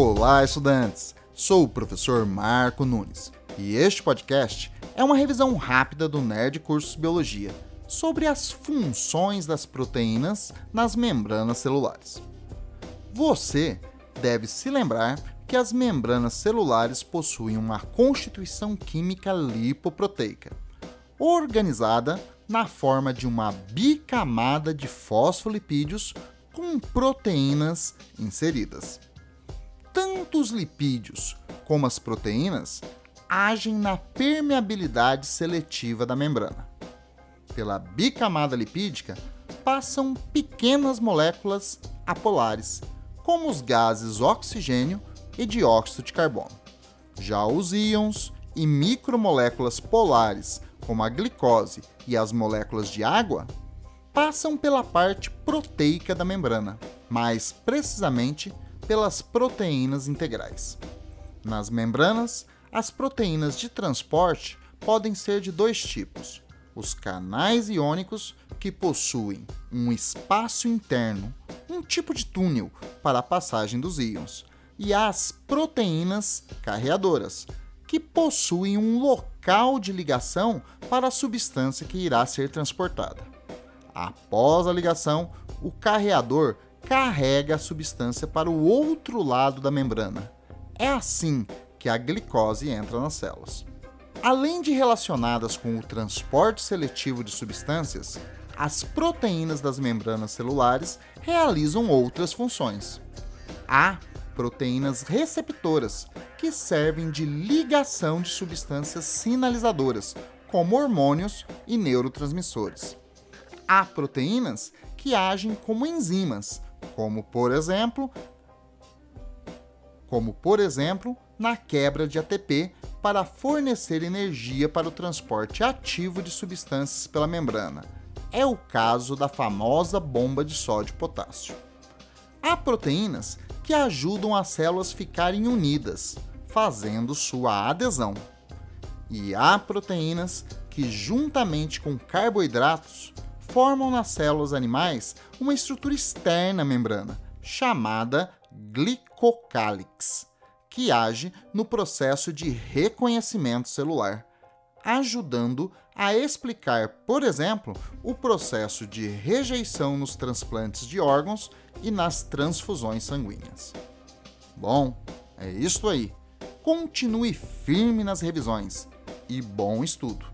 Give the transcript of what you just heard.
Olá, estudantes! Sou o professor Marco Nunes e este podcast é uma revisão rápida do Nerd Cursos Biologia sobre as funções das proteínas nas membranas celulares. Você deve se lembrar que as membranas celulares possuem uma constituição química lipoproteica, organizada na forma de uma bicamada de fosfolipídios com proteínas inseridas. Tanto os lipídios como as proteínas agem na permeabilidade seletiva da membrana. Pela bicamada lipídica passam pequenas moléculas apolares, como os gases oxigênio e dióxido de carbono. Já os íons e micromoléculas polares, como a glicose e as moléculas de água, passam pela parte proteica da membrana, mais precisamente pelas proteínas integrais. Nas membranas, as proteínas de transporte podem ser de dois tipos: os canais iônicos, que possuem um espaço interno, um tipo de túnel para a passagem dos íons, e as proteínas carreadoras, que possuem um local de ligação para a substância que irá ser transportada. Após a ligação, o carreador carrega a substância para o outro lado da membrana. É assim que a glicose entra nas células. Além de relacionadas com o transporte seletivo de substâncias, as proteínas das membranas celulares realizam outras funções. Há proteínas receptoras, que servem de ligação de substâncias sinalizadoras, como hormônios e neurotransmissores. Há proteínas que agem como enzimas, como por exemplo, como por exemplo, na quebra de ATP para fornecer energia para o transporte ativo de substâncias pela membrana. É o caso da famosa bomba de sódio e potássio. Há proteínas que ajudam as células ficarem unidas, fazendo sua adesão. E há proteínas que, juntamente com carboidratos, formam nas células animais uma estrutura externa à membrana, chamada glicocálix, que age no processo de reconhecimento celular, ajudando a explicar, por exemplo, o processo de rejeição nos transplantes de órgãos e nas transfusões sanguíneas. Bom, é isso aí. Continue firme nas revisões e bom estudo!